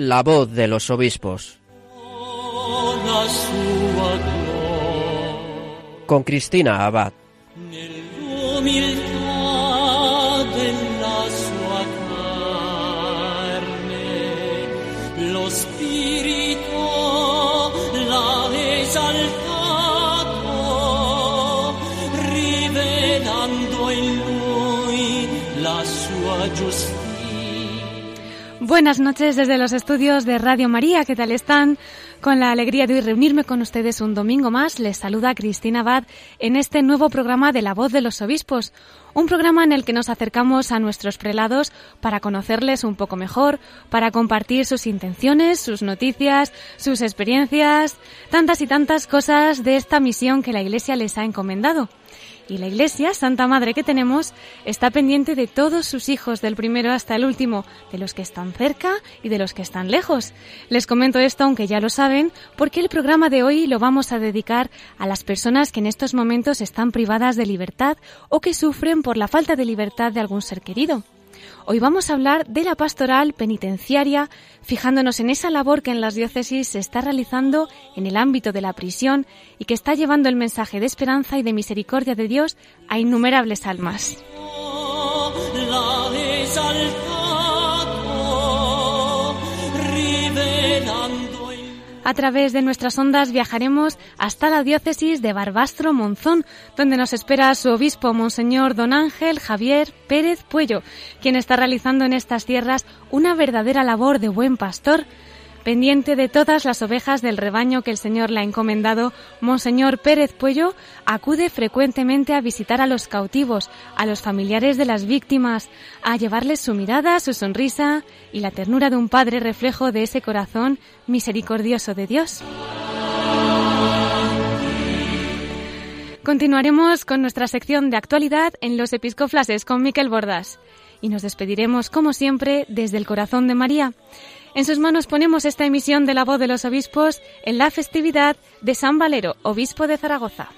La voz de los obispos. Con Cristina Abad. Buenas noches desde los estudios de Radio María. ¿Qué tal están? Con la alegría de hoy reunirme con ustedes un domingo más, les saluda Cristina Abad en este nuevo programa de La Voz de los Obispos, un programa en el que nos acercamos a nuestros prelados para conocerles un poco mejor, para compartir sus intenciones, sus noticias, sus experiencias, tantas y tantas cosas de esta misión que la Iglesia les ha encomendado. Y la Iglesia, Santa Madre que tenemos, está pendiente de todos sus hijos, del primero hasta el último, de los que están cerca y de los que están lejos. Les comento esto, aunque ya lo saben, porque el programa de hoy lo vamos a dedicar a las personas que en estos momentos están privadas de libertad o que sufren por la falta de libertad de algún ser querido. Hoy vamos a hablar de la pastoral penitenciaria, fijándonos en esa labor que en las diócesis se está realizando en el ámbito de la prisión y que está llevando el mensaje de esperanza y de misericordia de Dios a innumerables almas. A través de nuestras ondas viajaremos hasta la diócesis de Barbastro Monzón, donde nos espera su obispo, Monseñor Don Ángel Javier Pérez Puello, quien está realizando en estas tierras una verdadera labor de buen pastor Pendiente de todas las ovejas del rebaño que el Señor le ha encomendado, Monseñor Pérez Puello acude frecuentemente a visitar a los cautivos, a los familiares de las víctimas, a llevarles su mirada, su sonrisa y la ternura de un padre reflejo de ese corazón misericordioso de Dios. Continuaremos con nuestra sección de actualidad en los episcoflases con Miquel Bordas y nos despediremos como siempre desde el corazón de María. En sus manos ponemos esta emisión de la voz de los obispos en la festividad de San Valero, obispo de Zaragoza.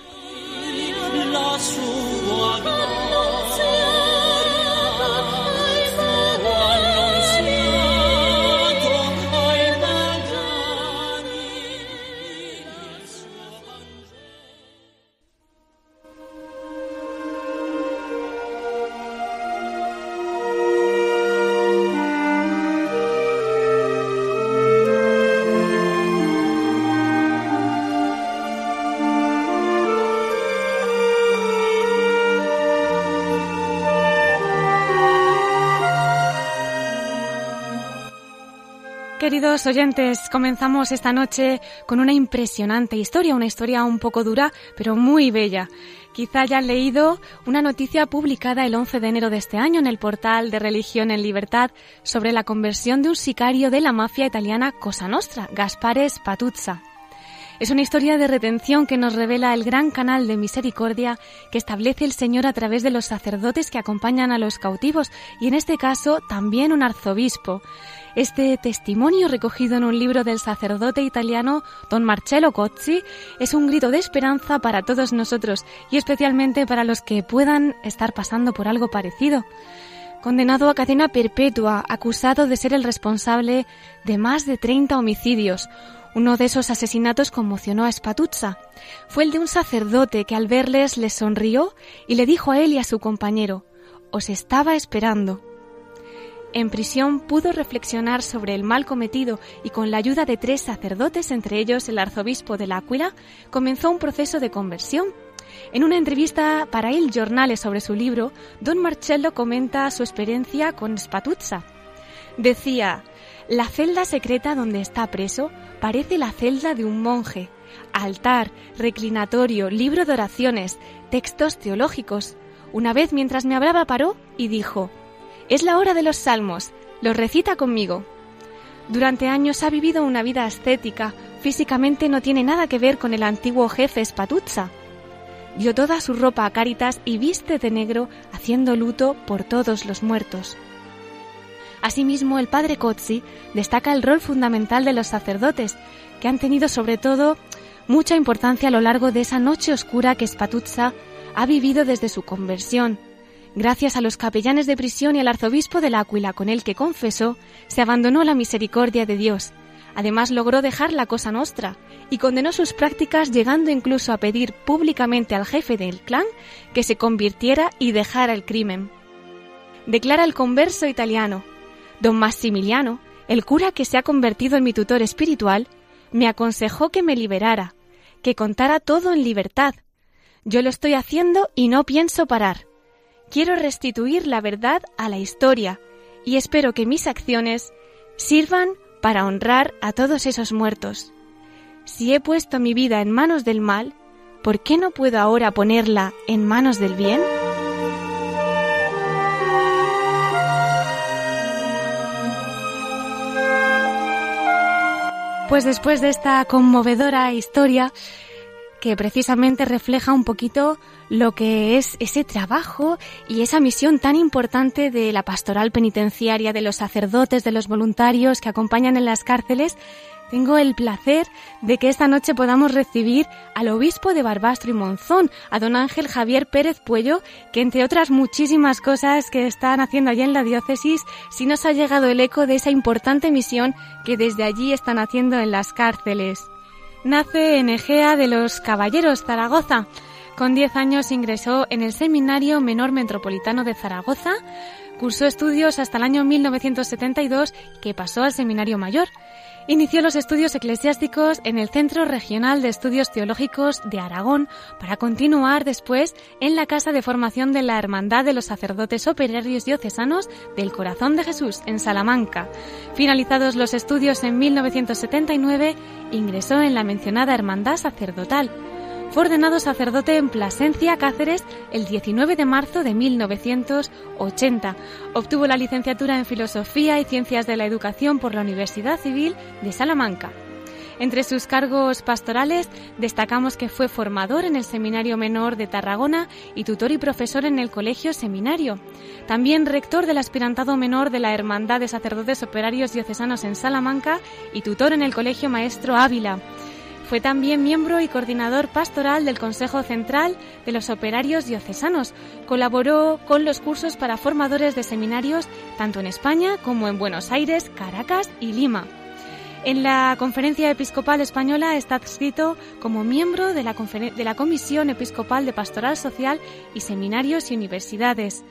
Queridos oyentes, comenzamos esta noche con una impresionante historia, una historia un poco dura, pero muy bella. Quizá hayan leído una noticia publicada el 11 de enero de este año en el portal de Religión en Libertad sobre la conversión de un sicario de la mafia italiana Cosa Nostra, Gaspare Spatuzza. Es una historia de retención que nos revela el gran canal de misericordia que establece el Señor a través de los sacerdotes que acompañan a los cautivos y en este caso también un arzobispo. Este testimonio recogido en un libro del sacerdote italiano Don Marcello Cozzi es un grito de esperanza para todos nosotros y especialmente para los que puedan estar pasando por algo parecido. Condenado a cadena perpetua, acusado de ser el responsable de más de 30 homicidios, uno de esos asesinatos conmocionó a Spatuzza. Fue el de un sacerdote que al verles les sonrió y le dijo a él y a su compañero, Os estaba esperando. En prisión pudo reflexionar sobre el mal cometido y con la ayuda de tres sacerdotes, entre ellos el arzobispo de L'Aquila, comenzó un proceso de conversión. En una entrevista para el Jornales sobre su libro, don Marcello comenta su experiencia con Spatuzza. Decía, la celda secreta donde está preso parece la celda de un monje. Altar, reclinatorio, libro de oraciones, textos teológicos. Una vez mientras me hablaba paró y dijo, es la hora de los salmos, los recita conmigo. Durante años ha vivido una vida ascética, físicamente no tiene nada que ver con el antiguo jefe Spatuzza. Dio toda su ropa a Cáritas y viste de negro haciendo luto por todos los muertos. Asimismo, el padre Cozzi destaca el rol fundamental de los sacerdotes, que han tenido sobre todo mucha importancia a lo largo de esa noche oscura que Spatuzza ha vivido desde su conversión, Gracias a los capellanes de prisión y al arzobispo de Áquila con el que confesó, se abandonó la misericordia de Dios. Además logró dejar la cosa nostra y condenó sus prácticas llegando incluso a pedir públicamente al jefe del clan que se convirtiera y dejara el crimen. Declara el converso italiano. Don Massimiliano, el cura que se ha convertido en mi tutor espiritual, me aconsejó que me liberara, que contara todo en libertad. Yo lo estoy haciendo y no pienso parar. Quiero restituir la verdad a la historia y espero que mis acciones sirvan para honrar a todos esos muertos. Si he puesto mi vida en manos del mal, ¿por qué no puedo ahora ponerla en manos del bien? Pues después de esta conmovedora historia, que precisamente refleja un poquito lo que es ese trabajo y esa misión tan importante de la pastoral penitenciaria, de los sacerdotes, de los voluntarios que acompañan en las cárceles, tengo el placer de que esta noche podamos recibir al obispo de Barbastro y Monzón, a don Ángel Javier Pérez Puello, que entre otras muchísimas cosas que están haciendo allí en la diócesis, sí nos ha llegado el eco de esa importante misión que desde allí están haciendo en las cárceles. Nace en Egea de los Caballeros, Zaragoza. Con 10 años ingresó en el Seminario Menor Metropolitano de Zaragoza, cursó estudios hasta el año 1972 que pasó al Seminario Mayor. Inició los estudios eclesiásticos en el Centro Regional de Estudios Teológicos de Aragón para continuar después en la Casa de Formación de la Hermandad de los Sacerdotes Operarios Diocesanos del Corazón de Jesús en Salamanca. Finalizados los estudios en 1979, ingresó en la mencionada Hermandad Sacerdotal. Fue ordenado sacerdote en Plasencia, Cáceres, el 19 de marzo de 1980. Obtuvo la licenciatura en Filosofía y Ciencias de la Educación por la Universidad Civil de Salamanca. Entre sus cargos pastorales destacamos que fue formador en el Seminario Menor de Tarragona y tutor y profesor en el Colegio Seminario. También rector del aspirantado menor de la Hermandad de Sacerdotes Operarios Diocesanos en Salamanca y tutor en el Colegio Maestro Ávila. Fue también miembro y coordinador pastoral del Consejo Central de los Operarios Diocesanos. Colaboró con los cursos para formadores de seminarios tanto en España como en Buenos Aires, Caracas y Lima. En la Conferencia Episcopal Española está adscrito como miembro de la, de la Comisión Episcopal de Pastoral Social y Seminarios y Universidades.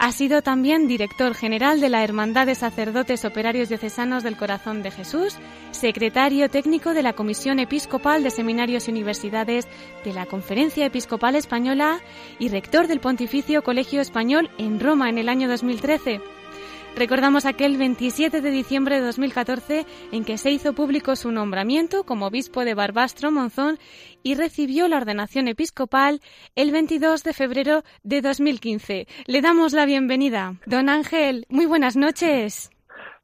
Ha sido también director general de la Hermandad de Sacerdotes Operarios Diocesanos del Corazón de Jesús, secretario técnico de la Comisión Episcopal de Seminarios y Universidades de la Conferencia Episcopal Española y rector del Pontificio Colegio Español en Roma en el año 2013. Recordamos aquel 27 de diciembre de 2014 en que se hizo público su nombramiento como obispo de Barbastro Monzón y recibió la ordenación episcopal el 22 de febrero de 2015. Le damos la bienvenida. Don Ángel, muy buenas noches.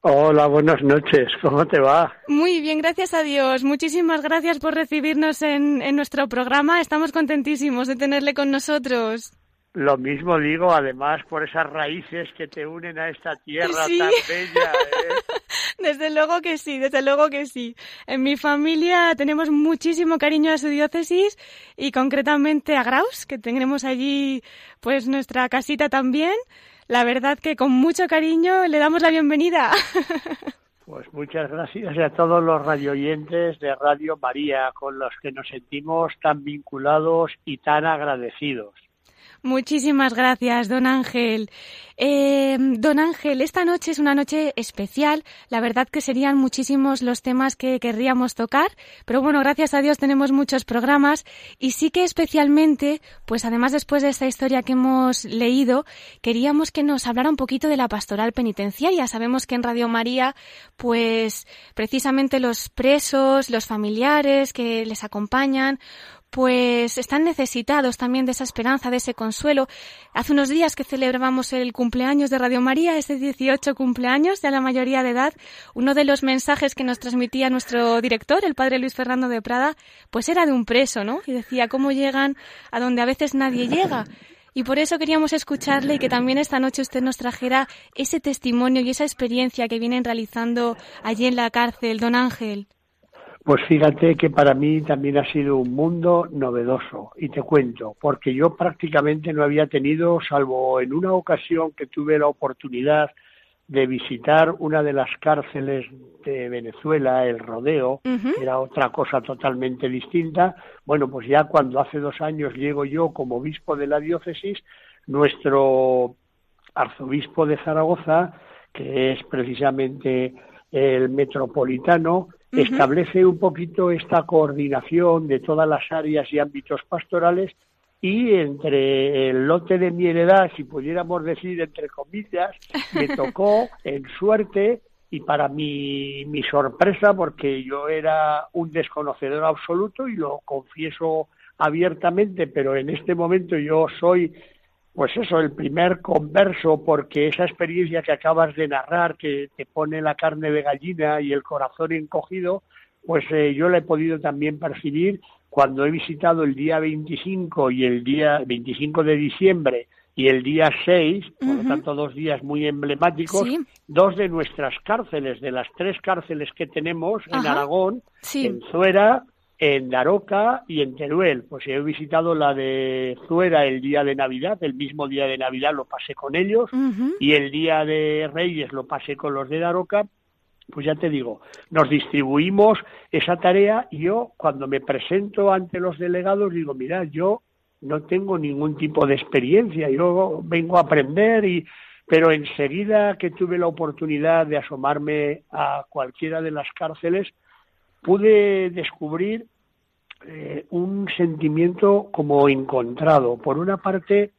Hola, buenas noches. ¿Cómo te va? Muy bien, gracias a Dios. Muchísimas gracias por recibirnos en, en nuestro programa. Estamos contentísimos de tenerle con nosotros. Lo mismo digo, además, por esas raíces que te unen a esta tierra tan bella. ¿eh? Desde luego que sí, desde luego que sí. En mi familia tenemos muchísimo cariño a su diócesis y concretamente a Graus, que tenemos allí pues nuestra casita también. La verdad que con mucho cariño le damos la bienvenida. Pues muchas gracias a todos los radioyentes de Radio María, con los que nos sentimos tan vinculados y tan agradecidos. Muchísimas gracias, don Ángel. Eh, don Ángel, esta noche es una noche especial. La verdad que serían muchísimos los temas que querríamos tocar, pero bueno, gracias a Dios tenemos muchos programas y sí que especialmente, pues además después de esta historia que hemos leído, queríamos que nos hablara un poquito de la pastoral penitenciaria. Sabemos que en Radio María, pues precisamente los presos, los familiares que les acompañan, pues están necesitados también de esa esperanza, de ese consuelo. Hace unos días que celebrábamos el cumpleaños de Radio María, ese 18 cumpleaños, ya la mayoría de edad, uno de los mensajes que nos transmitía nuestro director, el padre Luis Fernando de Prada, pues era de un preso, ¿no? Y decía cómo llegan a donde a veces nadie llega. Y por eso queríamos escucharle y que también esta noche usted nos trajera ese testimonio y esa experiencia que vienen realizando allí en la cárcel, don Ángel. Pues fíjate que para mí también ha sido un mundo novedoso y te cuento, porque yo prácticamente no había tenido, salvo en una ocasión que tuve la oportunidad de visitar una de las cárceles de Venezuela, el Rodeo, era otra cosa totalmente distinta. Bueno, pues ya cuando hace dos años llego yo como obispo de la diócesis, nuestro arzobispo de Zaragoza, que es precisamente el metropolitano, establece un poquito esta coordinación de todas las áreas y ámbitos pastorales y entre el lote de mi heredad, si pudiéramos decir entre comillas, me tocó en suerte y para mi, mi sorpresa, porque yo era un desconocedor absoluto y lo confieso abiertamente, pero en este momento yo soy pues eso, el primer converso, porque esa experiencia que acabas de narrar, que te pone la carne de gallina y el corazón encogido, pues eh, yo la he podido también percibir cuando he visitado el día 25 y el día 25 de diciembre y el día 6, por lo tanto dos días muy emblemáticos, dos de nuestras cárceles, de las tres cárceles que tenemos en Aragón, en Zuera, en Daroca y en Teruel. Pues he visitado la de Zuera el día de Navidad, el mismo día de Navidad lo pasé con ellos y el día de Reyes lo pasé con los de Daroca. Pues ya te digo, nos distribuimos esa tarea y yo cuando me presento ante los delegados digo, mira, yo no tengo ningún tipo de experiencia, yo vengo a aprender y pero enseguida que tuve la oportunidad de asomarme a cualquiera de las cárceles, pude descubrir eh, un sentimiento como encontrado. Por una parte,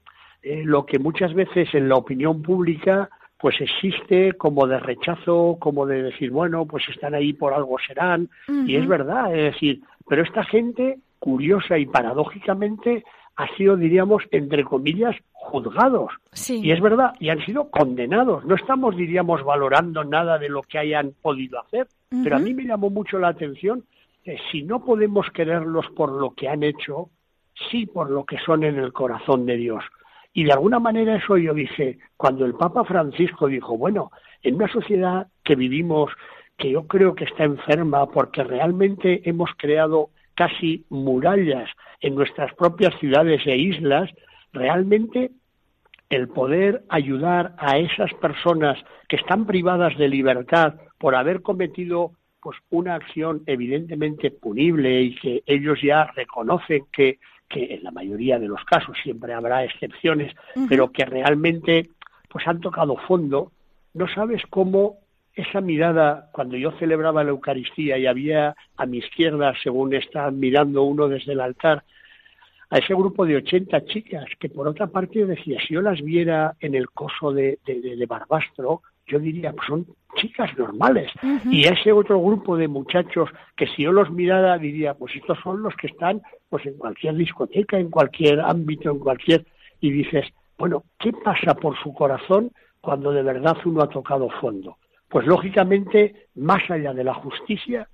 eh, lo que muchas veces en la opinión pública pues existe como de rechazo, como de decir, bueno, pues están ahí por algo serán, y es verdad, es decir, pero esta gente, curiosa y paradójicamente, ha sido, diríamos, entre comillas, juzgados. Y es verdad, y han sido condenados. No estamos, diríamos, valorando nada de lo que hayan podido hacer, pero a mí me llamó mucho la atención que si no podemos quererlos por lo que han hecho, sí por lo que son en el corazón de Dios. Y de alguna manera eso yo dije, cuando el Papa Francisco dijo, bueno, en una sociedad que vivimos, que yo creo que está enferma porque realmente hemos creado casi murallas en nuestras propias ciudades e islas, realmente el poder ayudar a esas personas que están privadas de libertad por haber cometido pues una acción evidentemente punible y que ellos ya reconocen que, que en la mayoría de los casos siempre habrá excepciones, pero que realmente pues han tocado fondo, no sabes cómo esa mirada, cuando yo celebraba la Eucaristía y había a mi izquierda, según está mirando uno desde el altar, a ese grupo de 80 chicas, que por otra parte yo decía, si yo las viera en el coso de, de, Barbastro, yo diría, pues son chicas normales. Y ese otro grupo de muchachos que si yo los mirara diría, pues estos son los que están pues en cualquier discoteca, en cualquier ámbito, en cualquier... Y dices, bueno, ¿qué pasa por su corazón cuando de verdad uno ha tocado fondo? Pues lógicamente, más allá de la justicia,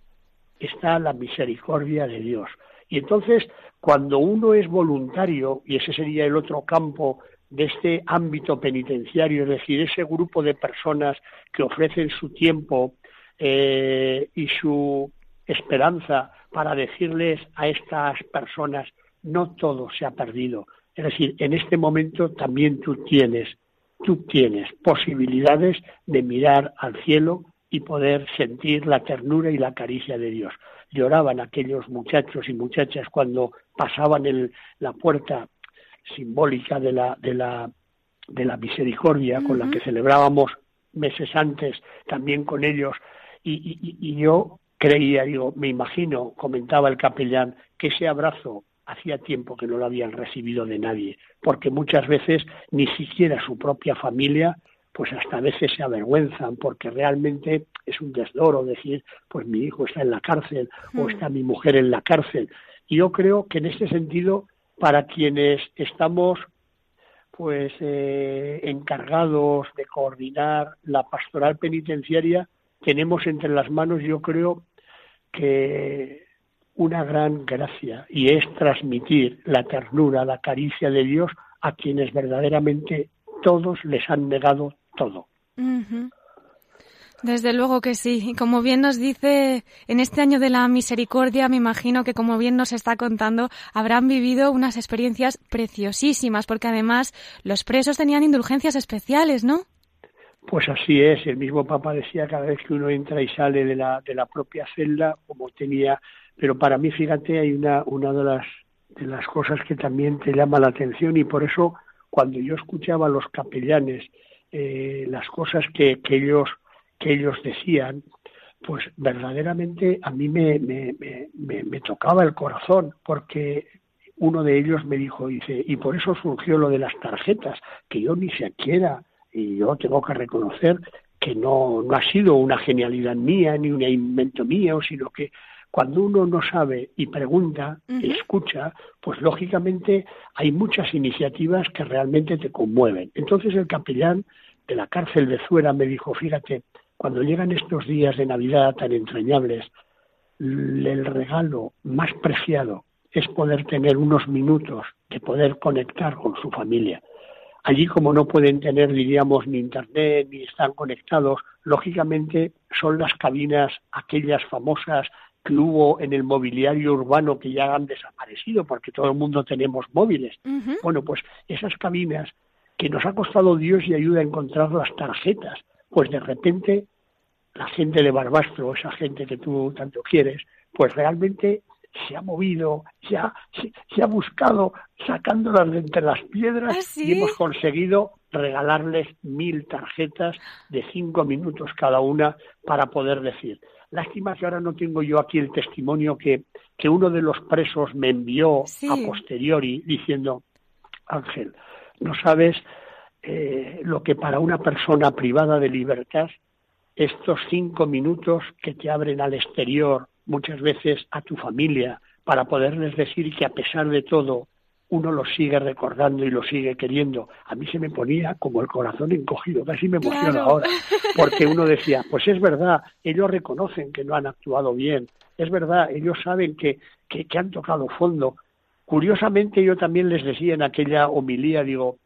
está la misericordia de Dios. Y entonces, cuando uno es voluntario, y ese sería el otro campo de este ámbito penitenciario, es decir, ese grupo de personas que ofrecen su tiempo eh, y su esperanza para decirles a estas personas, no todo se ha perdido. Es decir, en este momento también tú tienes tú tienes posibilidades de mirar al cielo y poder sentir la ternura y la caricia de Dios. Lloraban aquellos muchachos y muchachas cuando pasaban el, la puerta simbólica de la, de la, de la misericordia con la que celebrábamos meses antes también con ellos y, y yo creía, digo, me imagino, comentaba el capellán, que ese abrazo hacía tiempo que no lo habían recibido de nadie, porque muchas veces ni siquiera su propia familia, pues hasta a veces se avergüenzan, porque realmente es un desdoro decir, pues mi hijo está en la cárcel o está mi mujer en la cárcel. Y yo creo que en este sentido, para quienes estamos pues eh, encargados de coordinar la pastoral penitenciaria, tenemos entre las manos, yo creo, que una gran gracia y es transmitir la ternura, la caricia de Dios a quienes verdaderamente todos les han negado todo. Desde luego que sí. Y como bien nos dice, en este año de la misericordia, me imagino que como bien nos está contando, habrán vivido unas experiencias preciosísimas, porque además los presos tenían indulgencias especiales, ¿no? Pues así es, el mismo Papa decía cada vez que uno entra y sale de la, de la propia celda, como tenía, pero para mí, fíjate, hay una, una de las de las cosas que también te llama la atención y por eso cuando yo escuchaba a los capellanes eh, las cosas que, que ellos que ellos decían pues verdaderamente a mí me, me, me, me, tocaba el corazón porque uno de ellos me dijo dice y por eso surgió lo de las tarjetas que yo ni siquiera y yo tengo que reconocer que no, no ha sido una genialidad mía ni un invento mío sino que cuando uno no sabe y pregunta, escucha, pues lógicamente hay muchas iniciativas que realmente te conmueven. Entonces el capellán de la cárcel de Zuera me dijo, fíjate, cuando llegan estos días de Navidad tan entrañables, el regalo más preciado es poder tener unos minutos de poder conectar con su familia. Allí como no pueden tener, diríamos, ni internet, ni están conectados, lógicamente son las cabinas, aquellas famosas que hubo en el mobiliario urbano que ya han desaparecido porque todo el mundo tenemos móviles. Bueno, pues esas cabinas que nos ha costado Dios y ayuda a encontrar las tarjetas, pues de repente la gente de Barbastro, esa gente que tú tanto quieres, pues realmente se ha movido, se ha, se, ha buscado sacándolas de entre las piedras ¿Ah, y hemos conseguido regalarles mil tarjetas de cinco minutos cada una para poder decir, Lástima que ahora no tengo yo aquí el testimonio que, que uno de los presos me envió a posteriori diciendo, Ángel, no sabes eh, lo que para una persona privada de libertad estos cinco minutos que te abren al exterior, muchas veces a tu familia, para poderles decir que a pesar de todo uno lo sigue recordando y lo sigue queriendo. A mí se me ponía como el corazón encogido, casi me emociona ahora, porque uno decía, pues es verdad, ellos reconocen que no han actuado bien, es verdad, ellos saben que, que, que han tocado fondo. Curiosamente yo también les decía en aquella homilía, digo,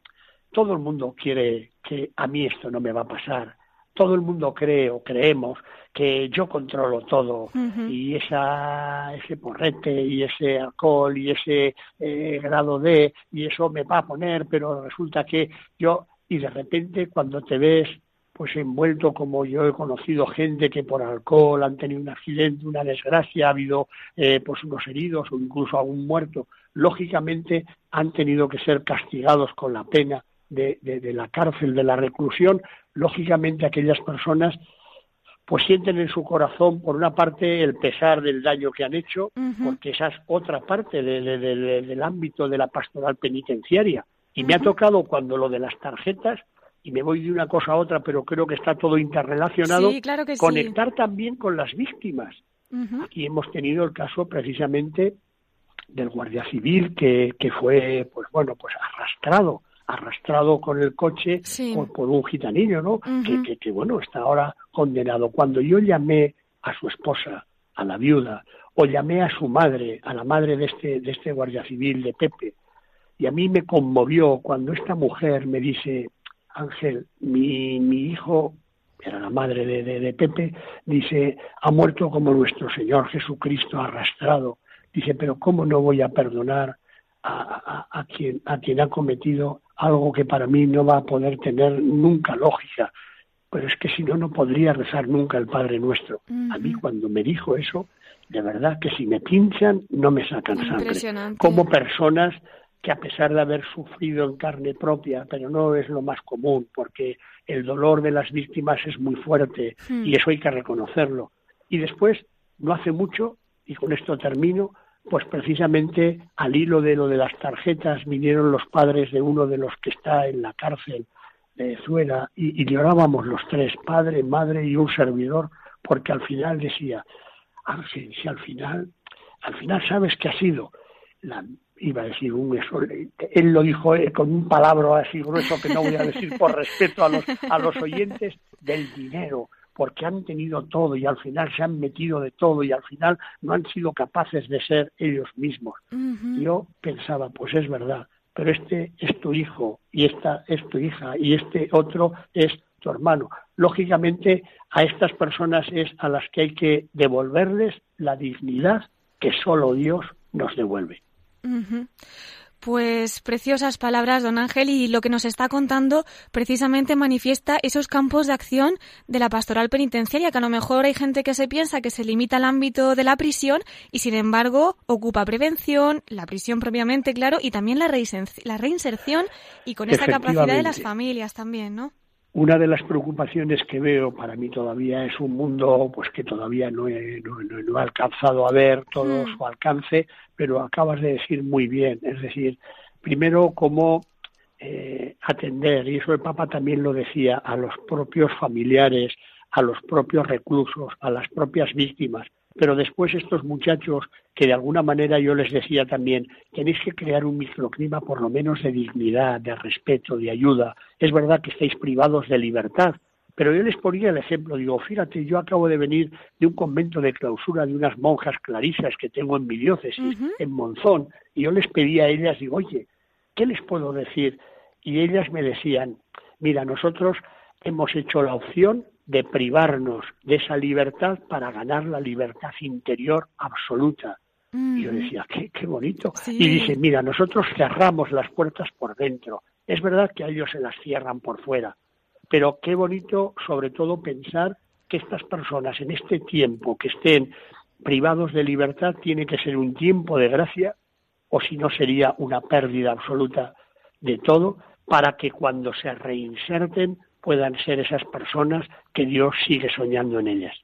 todo el mundo quiere que a mí esto no me va a pasar, todo el mundo cree o creemos que yo controlo todo. Y esa, ese porrete y ese alcohol y ese eh, grado de y eso me va a poner, pero resulta que yo y de repente cuando te ves pues envuelto como yo he conocido gente que por alcohol han tenido un accidente, una desgracia, ha habido eh, pues unos heridos o incluso algún muerto, lógicamente han tenido que ser castigados con la pena de, de la cárcel, de la reclusión, lógicamente aquellas personas pues sienten en su corazón, por una parte, el pesar del daño que han hecho, porque esa es otra parte del ámbito de la pastoral penitenciaria. Y me ha tocado cuando lo de las tarjetas, y me voy de una cosa a otra, pero creo que está todo interrelacionado, conectar también con las víctimas. Aquí hemos tenido el caso precisamente del guardia civil que, que fue, pues bueno, pues arrastrado arrastrado con el coche por, un gitanillo, ¿no? que, que, bueno, está ahora condenado. Cuando yo llamé a su esposa, a la viuda, o llamé a su madre, a la madre de este, de este guardia civil, de Pepe, y a mí me conmovió cuando esta mujer me dice, Ángel, mi, mi hijo, era la madre de, de, Pepe, dice, ha muerto como nuestro Señor Jesucristo arrastrado. Dice, pero ¿cómo no voy a perdonar a, a, quien, a quien ha cometido algo que para mí no va a poder tener nunca lógica. Pero es que si no, no podría rezar nunca el Padre Nuestro. A mí cuando me dijo eso, de verdad que si me pinchan, no me sacan sangre. Como personas que a pesar de haber sufrido en carne propia, pero no es lo más común, porque el dolor de las víctimas es muy fuerte y eso hay que reconocerlo. Y después, no hace mucho, y con esto termino, pues precisamente al hilo de lo de las tarjetas vinieron los padres de uno de los que está en la cárcel de Zuela y, llorábamos los tres, padre, madre y un servidor, porque al final decía, si, si al final, al final sabes que ha sido la, iba a decir un eso, él lo dijo eh, con un palabra así grueso que no voy a decir por respeto a los, a los oyentes, del dinero, porque han tenido todo y al final se han metido de todo y al final no han sido capaces de ser ellos mismos. Yo pensaba, pues es verdad, pero este es tu hijo y esta es tu hija y este otro es tu hermano. lógicamente a estas personas es a las que hay que devolverles la dignidad que solo Dios nos devuelve. Pues preciosas palabras, don Ángel, y lo que nos está contando precisamente manifiesta esos campos de acción de la pastoral penitenciaria, que a lo mejor hay gente que se piensa que se limita al ámbito de la prisión y sin embargo ocupa prevención, la prisión propiamente, claro, y también la, reinserción y con esta capacidad de las familias también, ¿no? Una de las preocupaciones que veo para mí todavía es un mundo pues que todavía no he, no, alcanzado a ver todo hmm. su alcance, pero acabas de decir muy bien, es decir, primero cómo eh, atender, y eso el Papa también lo decía, a los propios familiares, a los propios reclusos, a las propias víctimas, pero después estos muchachos que de alguna manera yo les decía también, tenéis que crear un microclima por lo menos de dignidad, de respeto, de ayuda. Es verdad que estáis privados de libertad, pero yo les ponía el ejemplo, digo, fíjate, yo acabo de venir de un convento de clausura de unas monjas clarisas que tengo en mi diócesis, en Monzón, y yo les pedía a ellas, digo, oye, ¿qué les puedo decir? Y ellas me decían, mira, nosotros hemos hecho la opción de privarnos de esa libertad para ganar la libertad interior absoluta. Y yo decía, qué, qué bonito. Y dice, mira, nosotros cerramos las puertas por dentro. Es verdad que a ellos se las cierran por fuera, pero qué bonito sobre todo pensar que estas personas en este tiempo que estén privados de libertad tiene que ser un tiempo de gracia o si no sería una pérdida absoluta de todo para que cuando se reinserten puedan ser esas personas que Dios sigue soñando en ellas.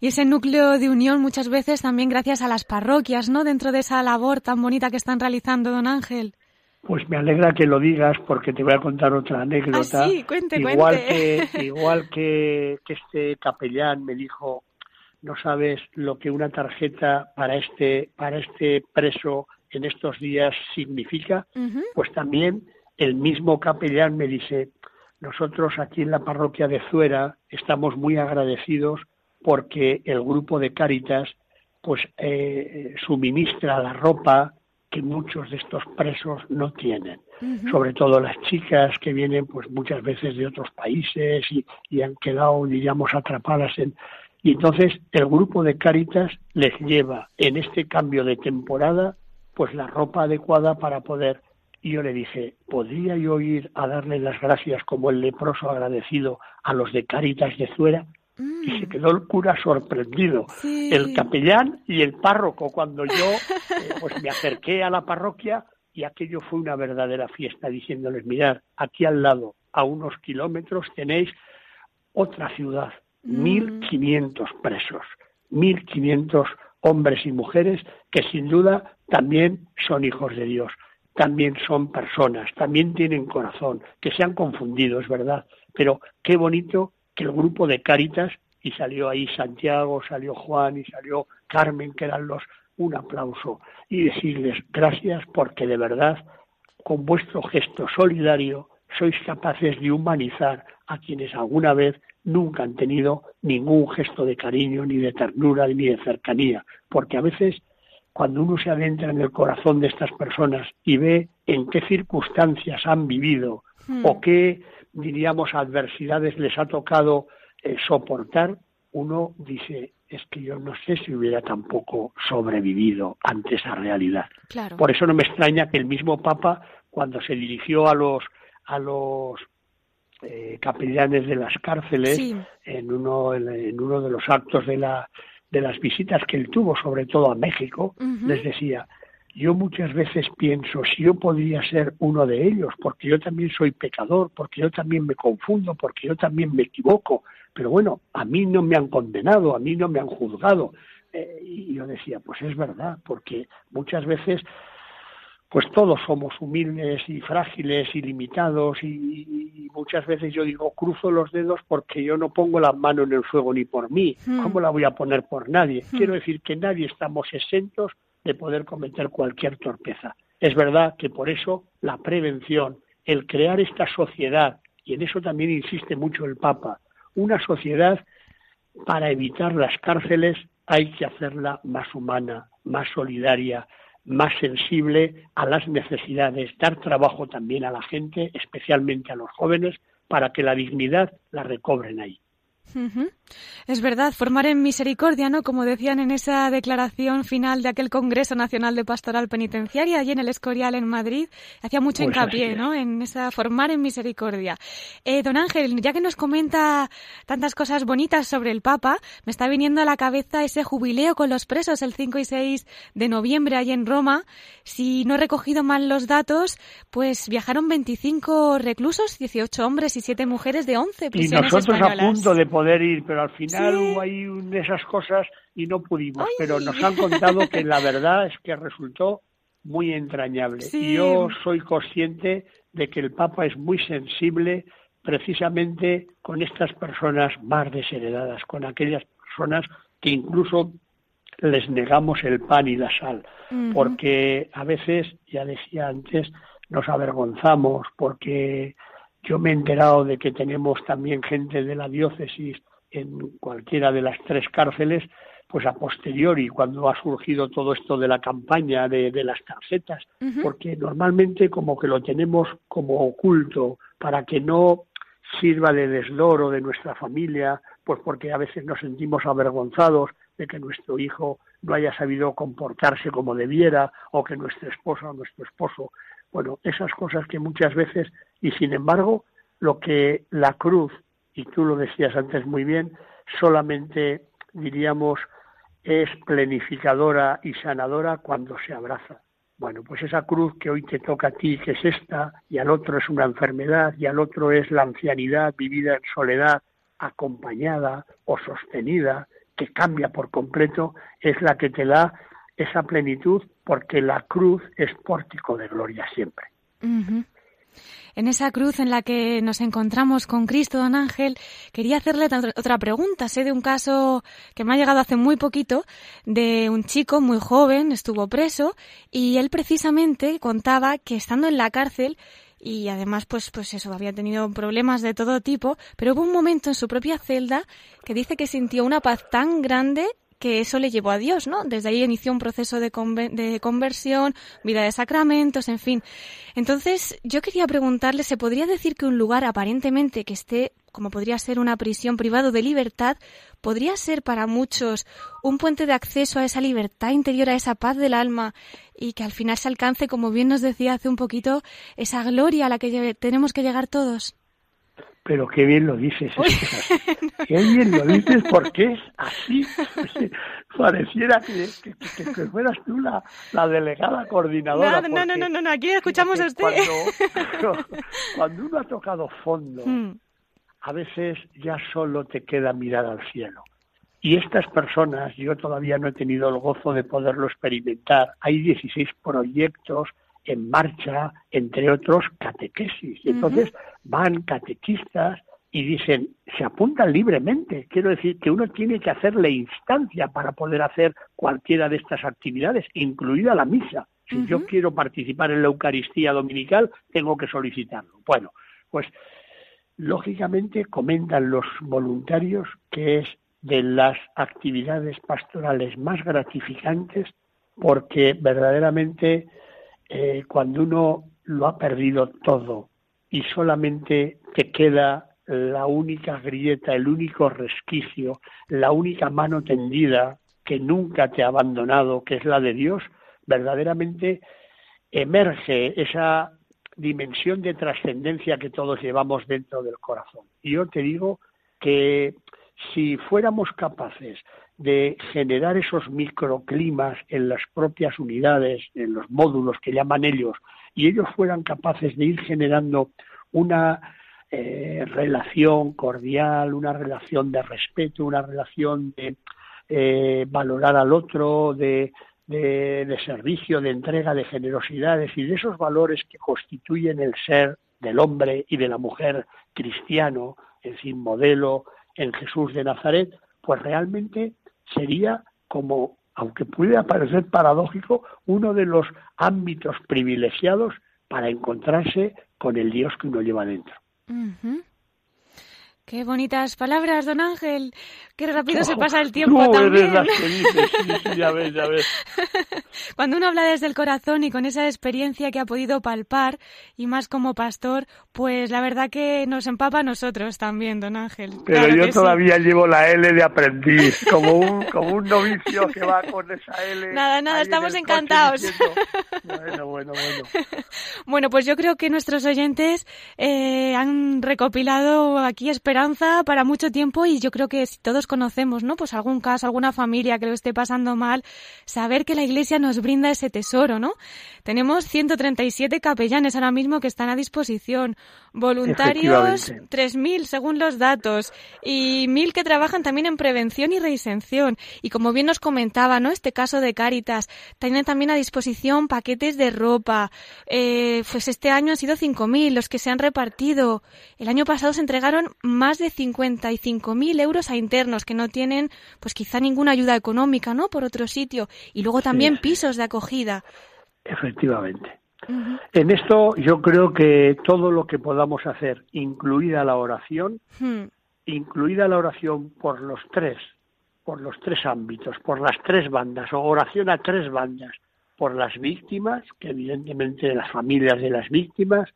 Y ese núcleo de unión muchas veces también gracias a las parroquias, ¿no? Dentro de esa labor tan bonita que están realizando, don Ángel. Pues me alegra que lo digas porque te voy a contar otra anécdota. Ah, sí, cuente, igual Que, igual que, que este capellán me dijo, no sabes lo que una tarjeta para este, para este preso en estos días significa, pues también el mismo capellán me dice, nosotros aquí en la parroquia de Zuera estamos muy agradecidos porque el grupo de Cáritas pues eh, suministra la ropa que muchos de estos presos no tienen, sobre todo las chicas que vienen pues muchas veces de otros países y, y han quedado diríamos atrapadas en y entonces el grupo de Cáritas les lleva en este cambio de temporada pues la ropa adecuada para poder y yo le dije, ¿podría yo ir a darle las gracias como el leproso agradecido a los de Cáritas de Zuera? Y se mm. quedó el cura sorprendido, el capellán y el párroco, cuando yo eh, pues me acerqué a la parroquia y aquello fue una verdadera fiesta, diciéndoles, mirad, aquí al lado, a unos kilómetros, tenéis otra ciudad, mm. mil quinientos presos, mil quinientos hombres y mujeres que sin duda también son hijos de Dios también son personas, también tienen corazón, que se han confundido, es verdad, pero qué bonito que el grupo de Cáritas, y salió ahí Santiago, salió Juan y salió Carmen, que eran los, un aplauso, y decirles gracias porque de verdad, con vuestro gesto solidario, sois capaces de humanizar a quienes alguna vez nunca han tenido ningún gesto de cariño, ni de ternura, ni de cercanía, porque a veces cuando uno se adentra en el corazón de estas personas y ve en qué circunstancias han vivido hmm. o qué, diríamos, adversidades les ha tocado eh, soportar, uno dice, es que yo no sé si hubiera tampoco sobrevivido ante esa realidad. Por eso no me extraña que el mismo Papa, cuando se dirigió a los, a los eh, capellanes de las cárceles, en, uno, en uno de los actos de la de las visitas que él tuvo, sobre todo a México, les decía, yo muchas veces pienso si yo podría ser uno de ellos, porque yo también soy pecador, porque yo también me confundo, porque yo también me equivoco, pero bueno, a mí no me han condenado, a mí no me han juzgado. Eh, y yo decía, pues es verdad, porque muchas veces pues todos somos humildes y frágiles y limitados y, muchas veces yo digo cruzo los dedos porque yo no pongo la mano en el fuego ni por mí, hmm. ¿cómo la voy a poner por nadie? Hmm. Quiero decir que nadie estamos exentos de poder cometer cualquier torpeza. Es verdad que por eso la prevención, el crear esta sociedad, y en eso también insiste mucho el Papa, una sociedad para evitar las cárceles hay que hacerla más humana, más solidaria, más sensible a las necesidades, dar trabajo también a la gente, especialmente a los jóvenes, para que la dignidad la recobren ahí. Es verdad, formar en misericordia, ¿no? Como decían en esa declaración final de aquel Congreso Nacional de Pastoral Penitenciaria, allí en el Escorial en Madrid, hacía mucho pues hincapié, ¿no? En esa formar en misericordia. Eh, don Ángel, ya que nos comenta tantas cosas bonitas sobre el Papa, me está viniendo a la cabeza ese jubileo con los presos el 5 y 6 de noviembre allí en Roma. Si no he recogido mal los datos, pues viajaron 25 reclusos, 18 hombres y 7 mujeres de 11 prisiones Y nosotros a punto de poder ir, pero al final hubo ahí esas cosas y no pudimos. Pero nos han contado que la verdad es que resultó muy entrañable. Y yo soy consciente de que el Papa es muy sensible precisamente con estas personas más desheredadas, con aquellas personas que incluso les negamos el pan y la sal, porque a veces, ya decía antes, nos avergonzamos porque yo me he enterado de que tenemos también gente de la diócesis en cualquiera de las tres cárceles, pues a posteriori, cuando ha surgido todo esto de la campaña de, las tarjetas, porque normalmente como que lo tenemos como oculto para que no sirva de desdoro de nuestra familia, pues porque a veces nos sentimos avergonzados de que nuestro hijo no haya sabido comportarse como debiera o que nuestra esposa o nuestro esposo bueno, esas cosas que muchas veces, y sin embargo, lo que la cruz, y tú lo decías antes muy bien, solamente diríamos es planificadora y sanadora cuando se abraza. Bueno, pues esa cruz que hoy te toca a ti, que es esta, y al otro es una enfermedad, y al otro es la ancianidad vivida en soledad, acompañada o sostenida, que cambia por completo, es la que te da esa plenitud porque la cruz es pórtico de gloria siempre. En esa cruz en la que nos encontramos con Cristo, don Ángel, quería hacerle otra pregunta. Sé de un caso que me ha llegado hace muy poquito, de un chico muy joven, estuvo preso, y él precisamente contaba que estando en la cárcel, y además pues pues eso había tenido problemas de todo tipo, pero hubo un momento en su propia celda que dice que sintió una paz tan grande que eso le llevó a Dios, ¿no? Desde ahí inició un proceso de, de, conversión, vida de sacramentos, en fin. Entonces, yo quería preguntarle, ¿se podría decir que un lugar aparentemente que esté, como podría ser una prisión privada de libertad, podría ser para muchos un puente de acceso a esa libertad interior, a esa paz del alma, y que al final se alcance, como bien nos decía hace un poquito, esa gloria a la que tenemos que llegar todos? Pero qué bien lo dices. qué bien lo dices porque es así. Pareciera que, que, fueras tú la, la, delegada coordinadora. No, no, no, no, aquí escuchamos a usted. Cuando, cuando, uno ha tocado fondo, hmm. a veces ya solo te queda mirar al cielo. Y estas personas, yo todavía no he tenido el gozo de poderlo experimentar. Hay 16 proyectos en marcha, entre otros, catequesis. Y entonces van catequistas y dicen, se apuntan libremente. Quiero decir que uno tiene que hacerle instancia para poder hacer cualquiera de estas actividades, incluida la misa. Si yo quiero participar en la Eucaristía Dominical, tengo que solicitarlo. Bueno, pues lógicamente comentan los voluntarios que es de las actividades pastorales más gratificantes porque verdaderamente eh, cuando uno lo ha perdido todo y solamente te queda la única grieta, el único resquicio, la única mano tendida que nunca te ha abandonado, que es la de Dios, verdaderamente emerge esa dimensión de trascendencia que todos llevamos dentro del corazón. Y yo te digo que si fuéramos capaces de generar esos microclimas en las propias unidades, en los módulos que llaman ellos, y ellos fueran capaces de ir generando una eh, relación cordial, una relación de respeto, una relación de eh, valorar al otro, de, de, servicio, de entrega, de generosidades y de esos valores que constituyen el ser del hombre y de la mujer cristiano, en fin, modelo en Jesús de Nazaret, pues realmente sería como, aunque puede parecer paradójico, uno de los ámbitos privilegiados para encontrarse con el Dios que uno lleva dentro. Qué bonitas palabras, don Ángel. Qué rápido se pasa el tiempo también. ya ves, ya ves. Cuando uno habla desde el corazón y con esa experiencia que ha podido palpar, y más como pastor, pues la verdad que nos empapa a nosotros también, don Ángel. Pero yo todavía llevo la L de aprendiz, como un, como un novicio que va con esa L. Nada, nada, estamos encantados. Bueno, bueno, bueno. Bueno, pues yo creo que nuestros oyentes eh, han recopilado aquí esperanza para mucho tiempo y yo creo que si todos conocemos, ¿no? Pues algún caso, alguna familia que lo esté pasando mal, saber que la Iglesia nos brinda ese tesoro, ¿no? Tenemos 137 capellanes ahora mismo que están a disposición, voluntarios 3.000 según los datos y 1.000 que trabajan también en prevención y reinserción. Y como bien nos comentaba, ¿no? Este caso de Cáritas, tienen también a disposición paquetes de ropa. Eh, pues este año han sido 5.000 los que se han repartido. El año pasado se entregaron más más de 55.000 euros a internos que no tienen, pues quizá ninguna ayuda económica, ¿no? Por otro sitio. Y luego también pisos de acogida. Efectivamente. En esto yo creo que todo lo que podamos hacer, incluida la oración, hmm. incluida la oración por los tres, por los tres ámbitos, por las tres bandas, o oración a tres bandas, por las víctimas, que evidentemente las familias de las víctimas,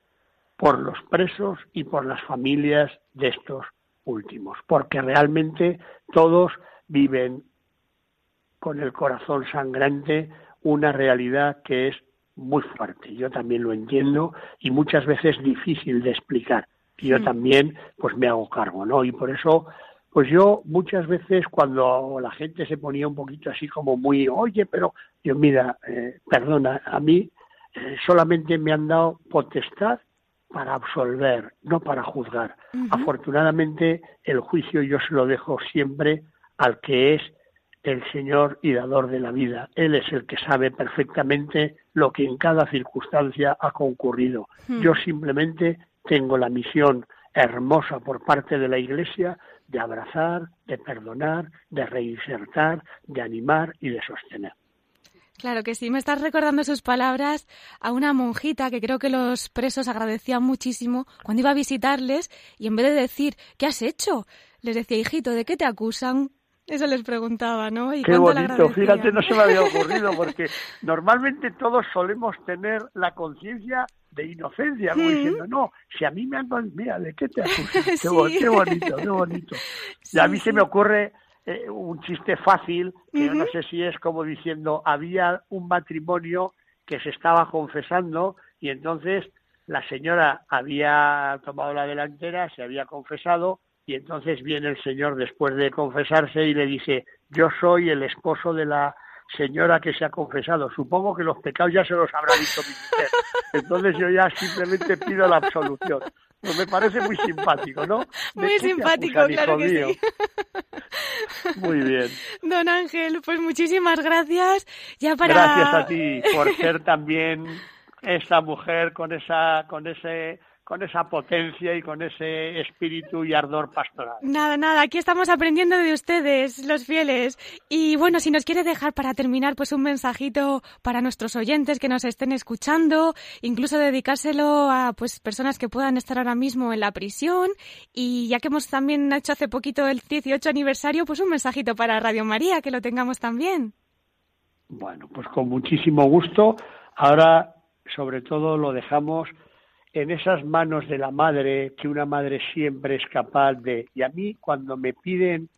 por los presos y por las familias de estos últimos, porque realmente todos viven con el corazón sangrante una realidad que es muy fuerte. Yo también lo entiendo y muchas veces difícil de explicar. Yo mm. también pues me hago cargo, ¿no? Y por eso pues yo muchas veces cuando la gente se ponía un poquito así como muy, oye, pero yo mira, eh, perdona, a mí eh, solamente me han dado potestad para absolver, no para juzgar. Afortunadamente, el juicio yo se lo dejo siempre al que es el Señor y dador de la vida. Él es el que sabe perfectamente lo que en cada circunstancia ha concurrido. Yo simplemente tengo la misión hermosa por parte de la Iglesia de abrazar, de perdonar, de reinsertar, de animar y de sostener. Claro que sí, me estás recordando sus palabras a una monjita que creo que los presos agradecían muchísimo cuando iba a visitarles y en vez de decir, ¿qué has hecho? Les decía, hijito, ¿de qué te acusan? Eso les preguntaba, ¿no? Y Qué bonito, fíjate, no se me había ocurrido porque normalmente todos solemos tener la conciencia de inocencia, como diciendo, no, si a mí me han... Mira, ¿de qué te acusan? Qué, bonito, qué bonito. y a mí se me ocurre eh, un chiste fácil, que yo no sé si es como diciendo, había un matrimonio que se estaba confesando y entonces la señora había tomado la delantera, se había confesado y entonces viene el señor después de confesarse y le dice, yo soy el esposo de la señora que se ha confesado. Supongo que los pecados ya se los habrá dicho mi mujer. Entonces yo ya simplemente pido la absolución. Pues me parece muy simpático, ¿no? Muy simpático, claro que sí. Muy bien. Don Ángel, pues muchísimas gracias. Ya para... Gracias a ti por ser también esa mujer con esa, con ese con esa potencia y con ese espíritu y ardor pastoral. Nada, nada, aquí estamos aprendiendo de ustedes, los fieles. Y bueno, si nos quiere dejar para terminar, pues un mensajito para nuestros oyentes que nos estén escuchando, incluso dedicárselo a pues personas que puedan estar ahora mismo en la prisión. Y ya que hemos también hecho hace poquito el 18 aniversario, pues un mensajito para Radio María, que lo tengamos también. Bueno, pues con muchísimo gusto. Ahora, sobre todo, lo dejamos en esas manos de la madre que una madre siempre es capaz de. Y a mí cuando me piden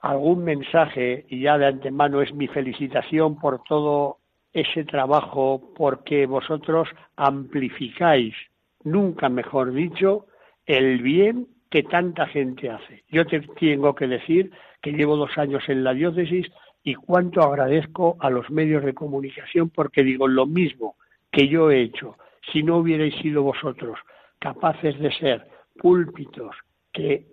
algún mensaje, y ya de antemano es mi felicitación por todo ese trabajo, porque vosotros amplificáis, nunca mejor dicho, el bien que tanta gente hace. Yo te tengo que decir que llevo dos años en la diócesis y cuánto agradezco a los medios de comunicación porque digo lo mismo que yo he hecho si no hubierais sido vosotros capaces de ser púlpitos que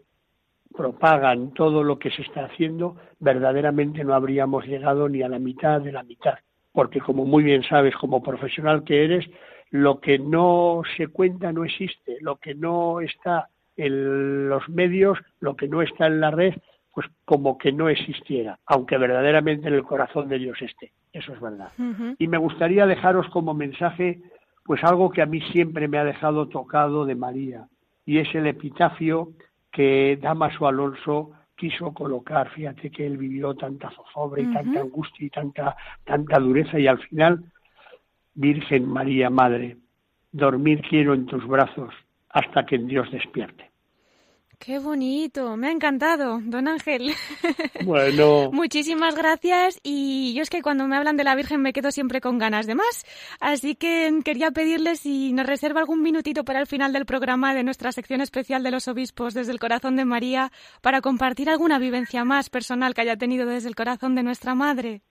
propagan todo lo que se está haciendo, verdaderamente no habríamos llegado ni a la mitad de la mitad. Porque como muy bien sabes, como profesional que eres, lo que no se cuenta no existe, lo que no está en los medios, lo que no está en la red, pues como que no existiera, aunque verdaderamente en el corazón de Dios esté. Eso es verdad. Y me gustaría dejaros como mensaje pues algo que a mí siempre me ha dejado tocado de María, y es el epitafio que Damaso Alonso quiso colocar, fíjate que él vivió tanta zozobra y tanta angustia y tanta, tanta dureza y al final, Virgen María Madre, dormir quiero en tus brazos hasta que en Dios despierte. Qué bonito, me ha encantado, don Ángel. Bueno. Muchísimas gracias y yo es que cuando me hablan de la Virgen me quedo siempre con ganas de más, así que quería pedirle si nos reserva algún minutito para el final del programa de nuestra sección especial de los obispos desde el corazón de María para compartir alguna vivencia más personal que haya tenido desde el corazón de nuestra Madre.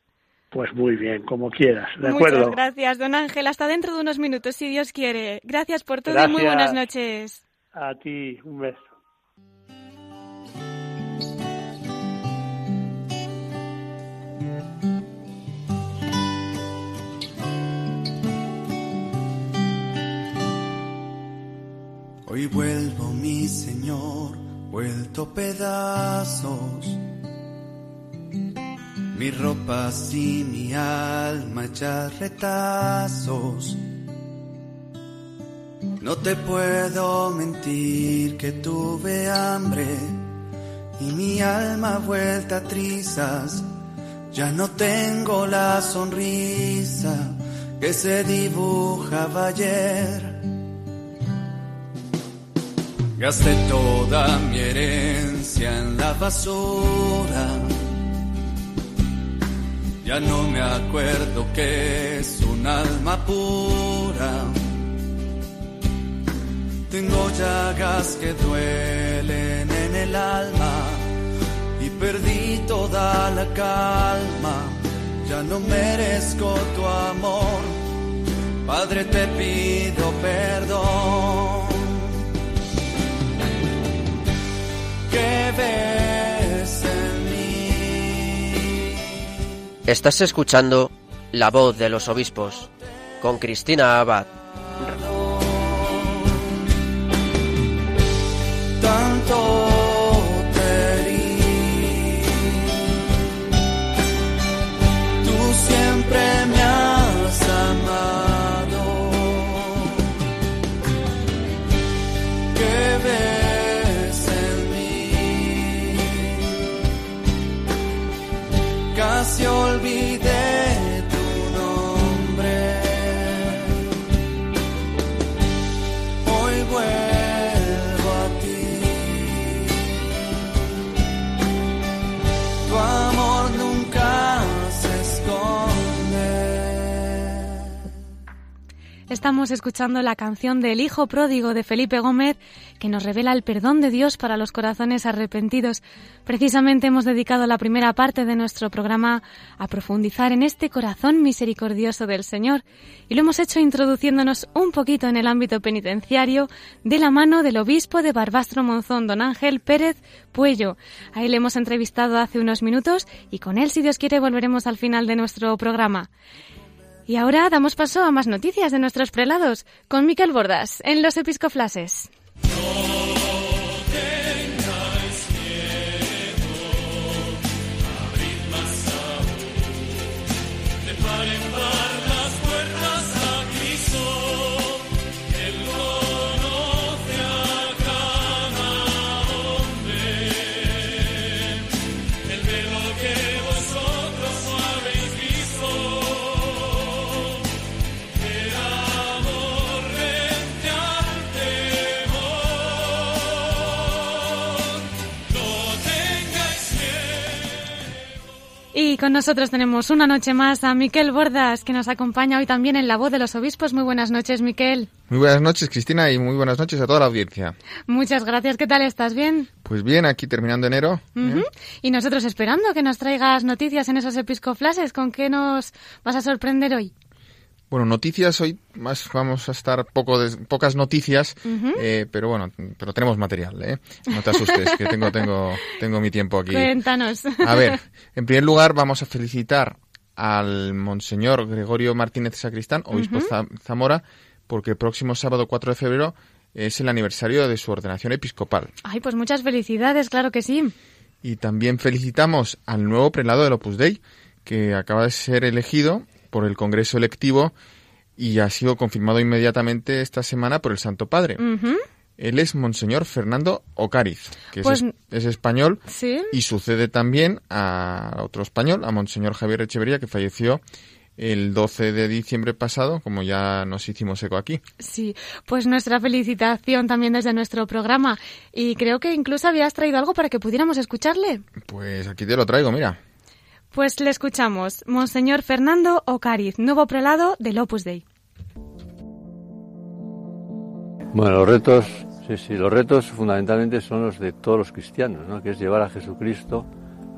Pues muy bien, como quieras, de Muchas gracias, don Ángel. Hasta dentro de unos minutos, si Dios quiere. Gracias por todo y muy buenas noches. A ti, un beso. Hoy vuelvo, mi Señor, vuelto pedazos. Mi ropa y mi alma ya retazos. No te puedo mentir que tuve hambre y mi alma vuelta a trizas. Ya no tengo la sonrisa que se dibujaba ayer. Gasté toda mi herencia en la basura. Ya no me acuerdo que es un alma pura. Tengo llagas que duelen en el alma y perdí toda la calma. Ya no merezco tu amor. Padre, te pido perdón. Estás escuchando La voz de los obispos con Cristina Abad. se olvide. Estamos escuchando la canción del Hijo Pródigo de Felipe Gómez que nos revela el perdón de Dios para los corazones arrepentidos. Precisamente hemos dedicado la primera parte de nuestro programa a profundizar en este corazón misericordioso del Señor y lo hemos hecho introduciéndonos un poquito en el ámbito penitenciario de la mano del obispo de Barbastro Monzón, don Ángel Pérez Puello. A él hemos entrevistado hace unos minutos y con él, si Dios quiere, volveremos al final de nuestro programa. Y ahora damos paso a más noticias de nuestros prelados con Miquel Bordas en los Episcoflases. Con nosotros tenemos una noche más a Miquel Bordas, que nos acompaña hoy también en La Voz de los Obispos. Muy buenas noches, Miquel. Muy buenas noches, Cristina, y muy buenas noches a toda la audiencia. Muchas gracias. ¿Qué tal estás? ¿Bien? Pues bien, aquí terminando enero. Y nosotros esperando que nos traigas noticias en esos episcoflases. ¿Con qué nos vas a sorprender hoy? Bueno, noticias hoy más vamos a estar poco de, pocas noticias, eh, pero bueno, pero tenemos material, ¿eh? No te asustes, que tengo tengo tengo mi tiempo aquí. Cuéntanos. A ver, en primer lugar vamos a felicitar al monseñor Gregorio Martínez Sacristán, obispo Zamora, porque el próximo sábado 4 de febrero es el aniversario de su ordenación episcopal. Ay, pues muchas felicidades, claro que sí. Y también felicitamos al nuevo prelado del Opus Dei, que acaba de ser elegido por el Congreso electivo y ha sido confirmado inmediatamente esta semana por el Santo Padre. Él es Monseñor Fernando Ocariz, que es, Pues- es- es español Sí. y sucede también a otro español, a Monseñor Javier Echeverría, que falleció el 12 de diciembre pasado, como ya nos hicimos eco aquí. Sí, pues nuestra felicitación también desde nuestro programa. Y creo que incluso habías traído algo para que pudiéramos escucharle. Pues aquí te lo traigo, mira. Pues le escuchamos. Monseñor Fernando Ocariz, nuevo prelado del Opus Dei. Bueno, los retos, sí, sí, los retos fundamentalmente son los de todos los cristianos, ¿no? que es llevar a Jesucristo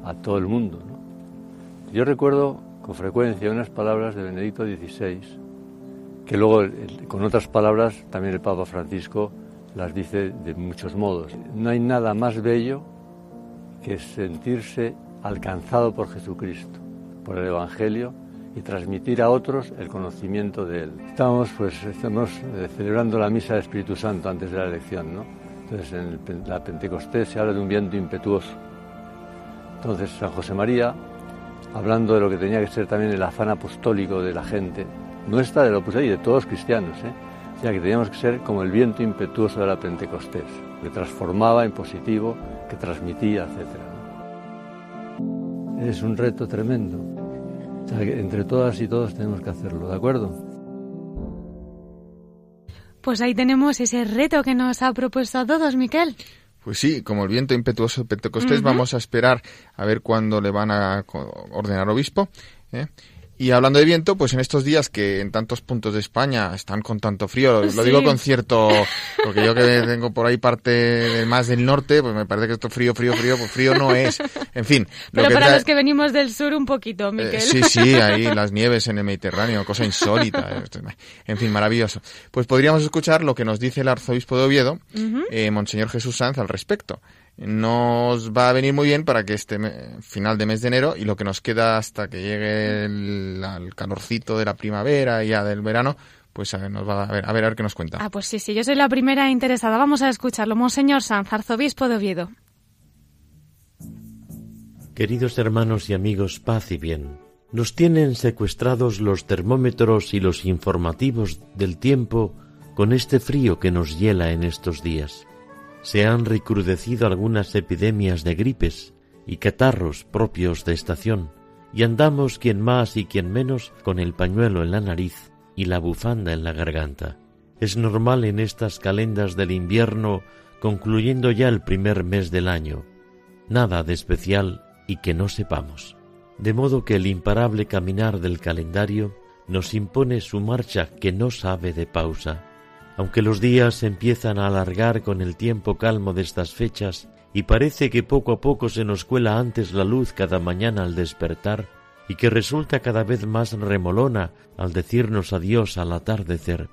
a todo el mundo. ¿no? Yo recuerdo con frecuencia unas palabras de Benedicto XVI, que luego con otras palabras también el Papa Francisco las dice de muchos modos. No hay nada más bello que sentirse alcanzado por Jesucristo, por el Evangelio y transmitir a otros el conocimiento de Él. Estamos, pues, estamos eh, celebrando la misa del Espíritu Santo antes de la elección, ¿no? Entonces, en la Pentecostés se habla de un viento impetuoso. Entonces, San José María, hablando de lo que tenía que ser también el afán apostólico de la gente, nuestra del Opus Dei y de todos los cristianos, ¿eh? O que teníamos que ser como el viento impetuoso de la Pentecostés, que transformaba en positivo, que transmitía, etcétera. Es un reto tremendo. O sea, que entre todas y todos tenemos que hacerlo, ¿de acuerdo? Pues ahí tenemos ese reto que nos ha propuesto a todos, Miquel. Pues sí, como el viento impetuoso de Pentecostés, vamos a esperar a ver cuándo le van a ordenar obispo. ¿eh? Y hablando de viento, pues en estos días que en tantos puntos de España están con tanto frío, lo Sí. digo con cierto, porque yo que tengo por ahí parte de- más del norte, pues me parece que esto frío, frío, frío, pues frío no es. En fin. lo Pero que para trae- los que venimos del sur un poquito, eh, Miquel. sí, sí, ahí las nieves en el Mediterráneo, cosa insólita. eh, En fin, maravilloso. Pues podríamos escuchar lo que nos dice el arzobispo de Oviedo, eh, Monseñor Jesús Sanz, al respecto. Nos va a venir muy bien para que este final de mes de enero y lo que nos queda hasta que llegue el, al calorcito de la primavera y ya del verano, pues a ver, nos va a ver, a ver, a ver qué nos cuenta. Ah, pues sí, sí, yo soy la primera interesada. Vamos a escucharlo. Monseñor Sanz, arzobispo de Oviedo. Queridos hermanos y amigos, paz y bien. Nos tienen secuestrados los termómetros y los informativos del tiempo con este frío que nos hiela en estos días. Se han recrudecido algunas epidemias de gripes y catarros propios de estación, y andamos quien más y quien menos con el pañuelo en la nariz y la bufanda en la garganta. Es normal en estas calendas del invierno, concluyendo ya el primer mes del año. Nada de especial y que no sepamos. De modo que el imparable caminar del calendario nos impone su marcha que no sabe de pausa. Aunque los días empiezan a alargar con el tiempo calmo de estas fechas y parece que poco a poco se nos cuela antes la luz cada mañana al despertar y que resulta cada vez más remolona al decirnos adiós al atardecer,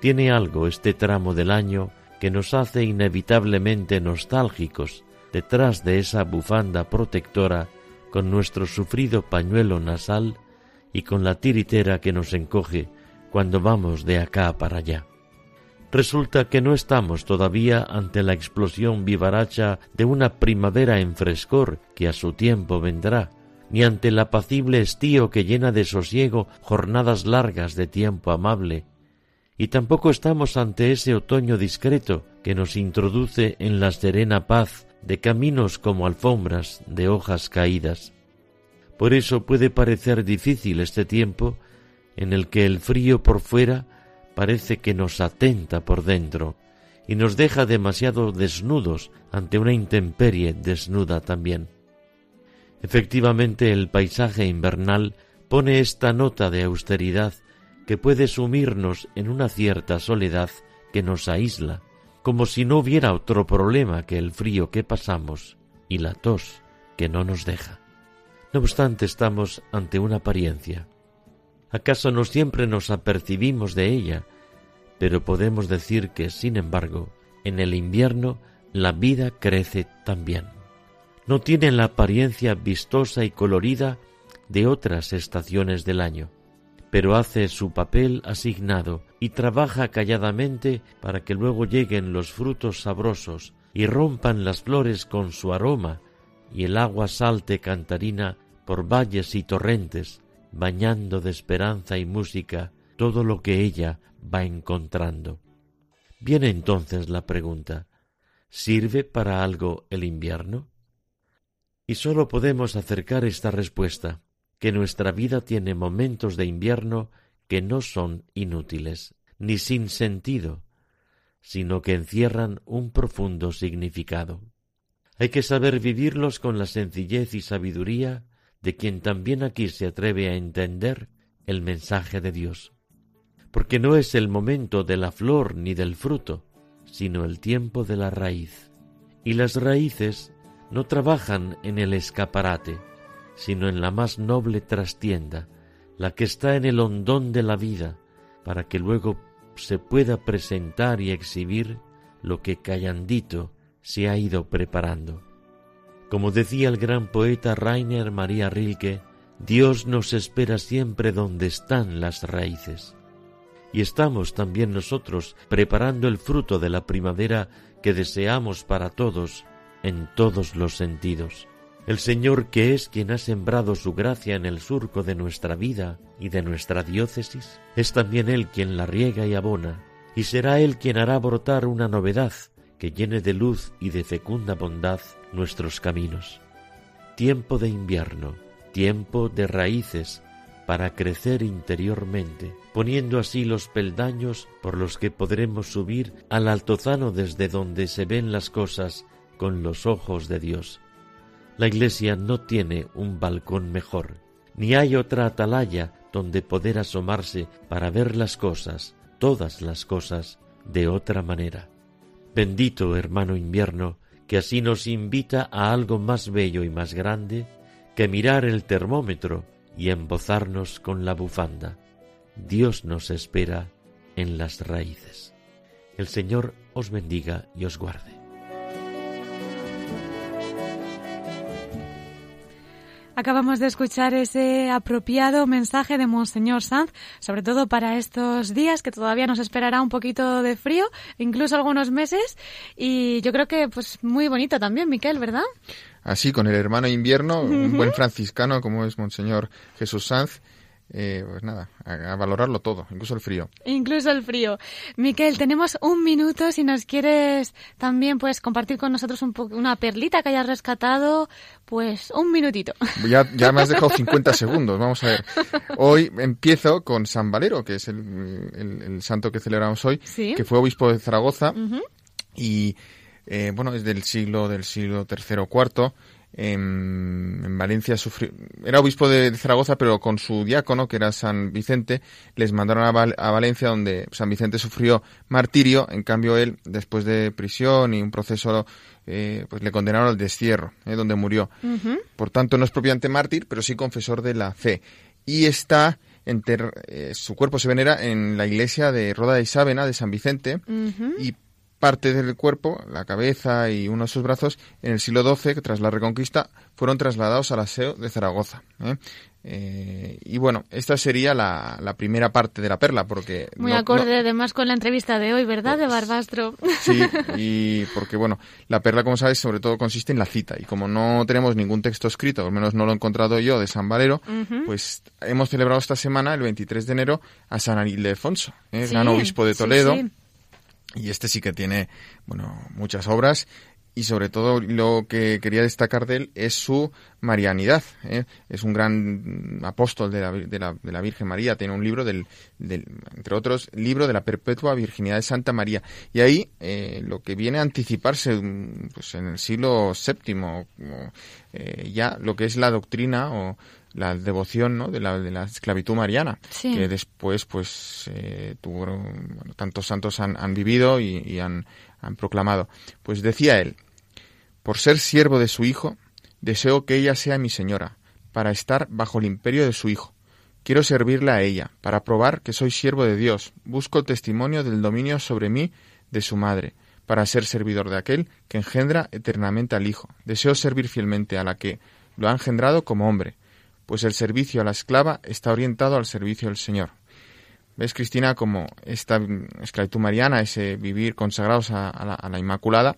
tiene algo este tramo del año que nos hace inevitablemente nostálgicos detrás de esa bufanda protectora con nuestro sufrido pañuelo nasal y con la tiritera que nos encoge cuando vamos de acá para allá. Resulta que no estamos todavía ante la explosión vivaracha de una primavera en frescor que a su tiempo vendrá, ni ante el apacible estío que llena de sosiego jornadas largas de tiempo amable, y tampoco estamos ante ese otoño discreto que nos introduce en la serena paz de caminos como alfombras de hojas caídas. Por eso puede parecer difícil este tiempo en el que el frío por fuera parece que nos atenta por dentro y nos deja demasiado desnudos ante una intemperie desnuda también. Efectivamente el paisaje invernal pone esta nota de austeridad que puede sumirnos en una cierta soledad que nos aísla, como si no hubiera otro problema que el frío que pasamos y la tos que no nos deja. No obstante, estamos ante una apariencia. ¿Acaso no siempre nos apercibimos de ella? Pero podemos decir que, sin embargo, en el invierno la vida crece también. No tiene la apariencia vistosa y colorida de otras estaciones del año, pero hace su papel asignado y trabaja calladamente para que luego lleguen los frutos sabrosos y rompan las flores con su aroma y el agua salte cantarina por valles y torrentes, bañando de esperanza y música todo lo que ella va encontrando. Viene entonces la pregunta, ¿sirve para algo el invierno? Y sólo podemos acercar esta respuesta, que nuestra vida tiene momentos de invierno que no son inútiles, ni sin sentido, sino que encierran un profundo significado. Hay que saber vivirlos con la sencillez y sabiduría de quien también aquí se atreve a entender el mensaje de Dios. Porque no es el momento de la flor ni del fruto, sino el tiempo de la raíz. Y las raíces no trabajan en el escaparate, sino en la más noble trastienda, la que está en el hondón de la vida, para que luego se pueda presentar y exhibir lo que callandito se ha ido preparando. Como decía el gran poeta Rainer María Rilke, Dios nos espera siempre donde están las raíces. Y estamos también nosotros preparando el fruto de la primavera que deseamos para todos en todos los sentidos. El Señor, que es quien ha sembrado su gracia en el surco de nuestra vida y de nuestra diócesis, es también Él quien la riega y abona, y será Él quien hará brotar una novedad que llene de luz y de fecunda bondad nuestros caminos. Tiempo de invierno, tiempo de raíces, para crecer interiormente, poniendo así los peldaños por los que podremos subir al altozano desde donde se ven las cosas con los ojos de Dios la iglesia no tiene un balcón mejor, ni hay otra atalaya donde poder asomarse para ver las cosas, todas las cosas, de otra manera. Bendito hermano invierno, que así nos invita a algo más bello y más grande que mirar el termómetro y embozarnos con la bufanda. Dios nos espera en las raíces. El Señor os bendiga y os guarde. Acabamos de escuchar ese apropiado mensaje de Monseñor Sanz, sobre todo para estos días que todavía nos esperará un poquito de frío, incluso algunos meses, y yo creo que pues muy bonito también, Miquel, ¿verdad? Así, con el hermano invierno, un buen franciscano como es Monseñor Jesús Sanz, eh, pues nada, a, valorarlo todo, incluso el frío. Incluso el frío. Miquel, tenemos un minuto si nos quieres también pues compartir con nosotros un una perlita que hayas rescatado, pues un minutito. Ya, ya me has dejado 50 segundos, vamos a ver. Hoy empiezo con San Valero, que es el, santo que celebramos hoy, que fue obispo de Zaragoza y eh, bueno, es del siglo del siglo tercero o cuarto en, Valencia sufrió, era obispo de, Zaragoza, pero con su diácono, que era San Vicente, les mandaron a, Valencia, donde San Vicente sufrió martirio, en cambio él, después de prisión y un proceso, eh, pues le condenaron al destierro, eh, donde murió. Por tanto, no es propiamente mártir, pero sí confesor de la fe. Y está, eh, su cuerpo se venera en la iglesia de Roda de Isávena de San Vicente, y parte del cuerpo, la cabeza y uno de sus brazos, en el siglo XII, tras la Reconquista, fueron trasladados al aseo de Zaragoza. ¿eh? Eh, y bueno, esta sería la, primera parte de la perla, porque... Muy acorde además con la entrevista de hoy, ¿verdad? de pues, Barbastro. Sí, y porque bueno, la perla, como sabes, sobre todo consiste en la cita. Y como no tenemos ningún texto escrito, al menos no lo he encontrado yo, de San Valero, pues hemos celebrado esta semana, el 23 de enero, a San Ildefonso, ¿eh? gran obispo de Toledo. Y este sí que tiene, bueno, muchas obras y sobre todo lo que quería destacar de él es su marianidad. ¿eh? Es un gran apóstol de la, de, la, de la, Virgen María. Tiene un libro, del, entre otros, libro de la perpetua virginidad de Santa María. Y ahí eh, lo que viene a anticiparse pues, en el siglo VII, eh, ya lo que es la doctrina o la devoción ¿no? de, la, de la esclavitud mariana, que después pues eh, tuvo, tantos santos han, han vivido y, han, han, proclamado. Pues decía él, por ser siervo de su hijo, deseo que ella sea mi señora, para estar bajo el imperio de su hijo. Quiero servirla a ella, para probar que soy siervo de Dios. Busco el testimonio del dominio sobre mí de su madre, para ser servidor de aquel que engendra eternamente al Hijo. Deseo servir fielmente a la que lo ha engendrado como hombre, pues el servicio a la esclava está orientado al servicio del Señor. ¿Ves, Cristina, como esta esclavitud mariana, ese vivir consagrados a, la, Inmaculada,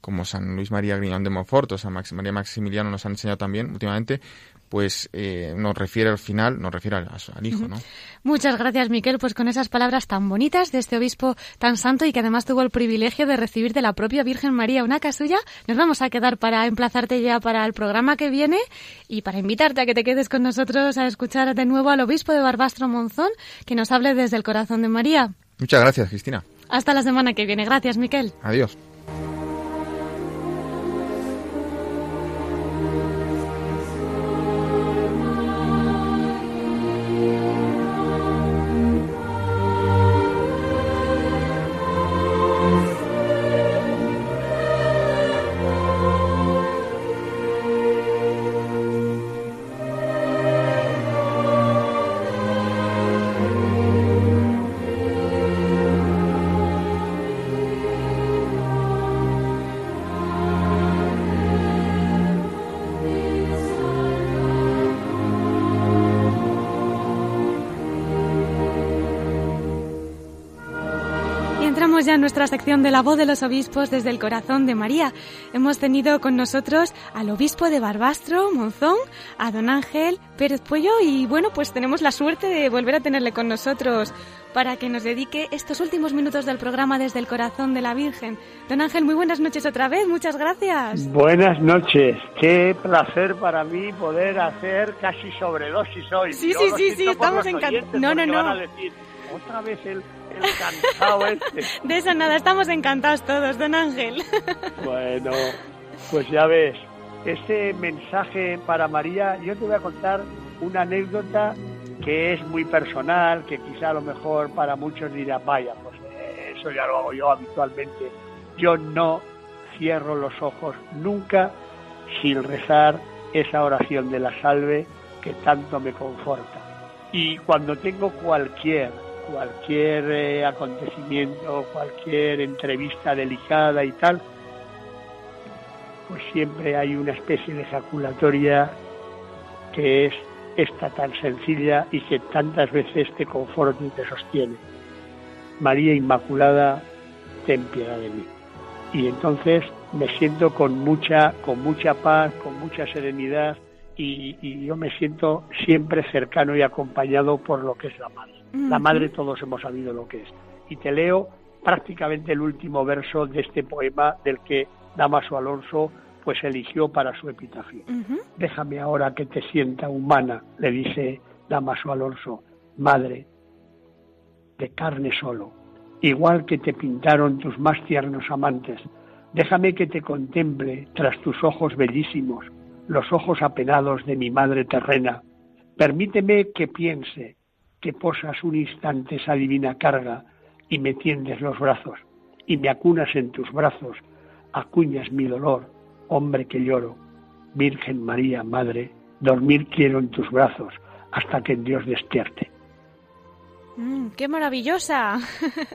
como San Luis María Griñón de Montfort o San María Maximiliano nos han enseñado también últimamente, pues eh, nos refiere al final, nos refiere al, hijo, ¿no? Muchas gracias, Miquel, pues con esas palabras tan bonitas de este obispo tan santo y que además tuvo el privilegio de recibir de la propia Virgen María una casulla, nos vamos a quedar para emplazarte ya para el programa que viene y para invitarte a que te quedes con nosotros a escuchar de nuevo al obispo de Barbastro Monzón, que nos hable desde el corazón de María. Muchas gracias, Cristina. Hasta la semana que viene. Gracias, Miquel. Adiós. Nuestra sección de la voz de los obispos desde el corazón de María. Hemos tenido con nosotros al obispo de Barbastro, Monzón, a don Ángel Pérez Puello y bueno, pues tenemos la suerte de volver a tenerle con nosotros para que nos dedique estos últimos minutos del programa desde el corazón de la Virgen. Don Ángel, muy buenas noches otra vez, muchas gracias. Buenas noches, qué placer para mí poder hacer casi sobredosis hoy. Sí, sí, sí, sí, estamos encantados. No, no, no. otra vez el Encantado este. De eso nada, estamos encantados todos, don Ángel. Bueno, pues ya ves, ese mensaje para María, yo te voy a contar una anécdota que es muy personal, que quizá a lo mejor para muchos dirá, vaya, pues eso ya lo hago yo habitualmente. Yo no cierro los ojos nunca sin rezar esa oración de la salve que tanto me conforta. Y cuando tengo cualquier cualquier eh, acontecimiento, cualquier entrevista delicada y tal, pues siempre hay una especie de ejaculatoria que es esta tan sencilla y que tantas veces te conforta y te sostiene. María Inmaculada, ten piedad de mí. Y entonces me siento con mucha, con mucha paz, con mucha serenidad y, y yo me siento siempre cercano y acompañado por lo que es la madre. La madre todos hemos sabido lo que es. Y te leo prácticamente el último verso de este poema del que Damaso Alonso pues eligió para su epitafio. Déjame ahora que te sienta humana, le dice Damaso Alonso, madre de carne solo, igual que te pintaron tus más tiernos amantes. Déjame que te contemple tras tus ojos bellísimos, los ojos apenados de mi madre terrena. Permíteme que piense que posas un instante esa divina carga y me tiendes los brazos y me acunas en tus brazos, acuñas mi dolor, hombre que lloro, Virgen María, Madre, dormir quiero en tus brazos hasta que Dios despierte. Mm, ¡Qué maravillosa!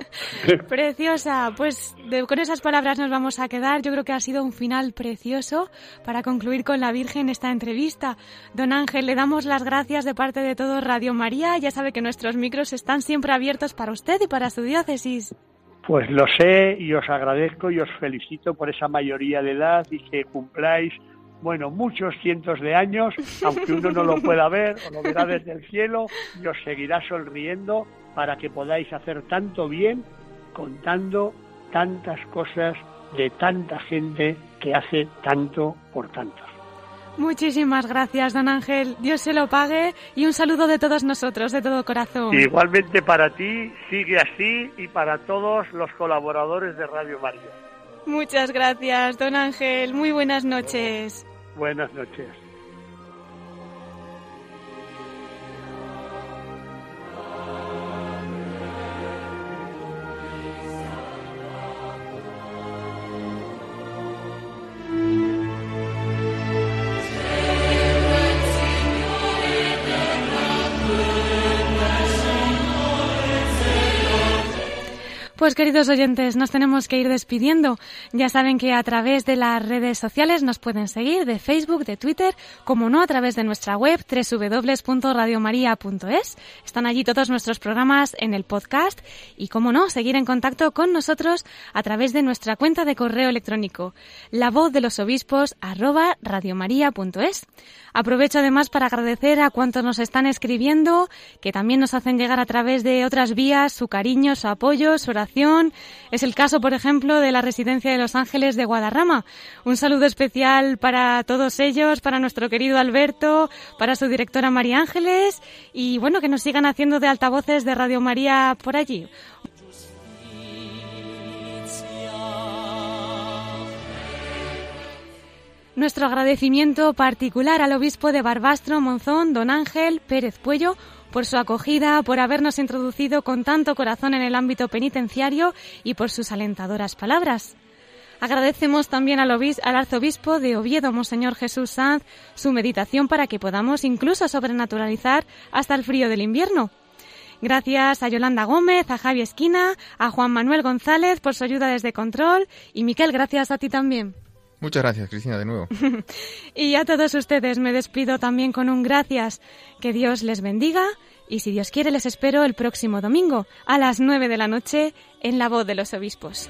Preciosa. Pues con esas palabras nos vamos a quedar. Yo creo que ha sido un final precioso para concluir con la Virgen esta entrevista. Don Ángel, le damos las gracias de parte de todo Radio María. Ya sabe que nuestros micros están siempre abiertos para usted y para su diócesis. Pues lo sé y os agradezco y os felicito por esa mayoría de edad y que cumpláis bueno, muchos cientos de años, aunque uno no lo pueda ver o lo verá desde el cielo, y os seguirá sonriendo para que podáis hacer tanto bien contando tantas cosas de tanta gente que hace tanto por tantos. Muchísimas gracias, don Ángel. Dios se lo pague y un saludo de todos nosotros, de todo corazón. Igualmente para ti, sigue así y para todos los colaboradores de Radio María. Muchas gracias, don Ángel. Muy buenas noches. Buenas noches. Pues queridos oyentes, nos tenemos que ir despidiendo. Ya saben que a través de las redes sociales nos pueden seguir, de Facebook, de Twitter, como no a través de nuestra web www.radiomaria.es. Están allí todos nuestros programas en el podcast y como no, seguir en contacto con nosotros a través de nuestra cuenta de correo electrónico, la voz de los obispos radiomaria.es. Aprovecho además para agradecer a cuantos nos están escribiendo, que también nos hacen llegar a través de otras vías su cariño, su apoyo, su oración. Es el caso, por ejemplo, de la Residencia de Los Ángeles de Guadarrama. Un saludo especial para todos ellos, para nuestro querido Alberto, para su directora María Ángeles y bueno, que nos sigan haciendo de altavoces de Radio María por allí. Nuestro agradecimiento particular al obispo de Barbastro, Monzón, don Ángel Pérez Puello, por su acogida, por habernos introducido con tanto corazón en el ámbito penitenciario y por sus alentadoras palabras. Agradecemos también al, al, arzobispo de Oviedo, Monseñor Jesús Sanz, su meditación para que podamos incluso sobrenaturalizar hasta el frío del invierno. Gracias a Yolanda Gómez, a Javi Esquina, a Juan Manuel González por su ayuda desde control y Miquel, gracias a ti también. Muchas gracias, Cristina, de nuevo. y a todos ustedes me despido también con un gracias. Que Dios les bendiga y si Dios quiere les espero el próximo domingo a las nueve de la noche en La Voz de los Obispos.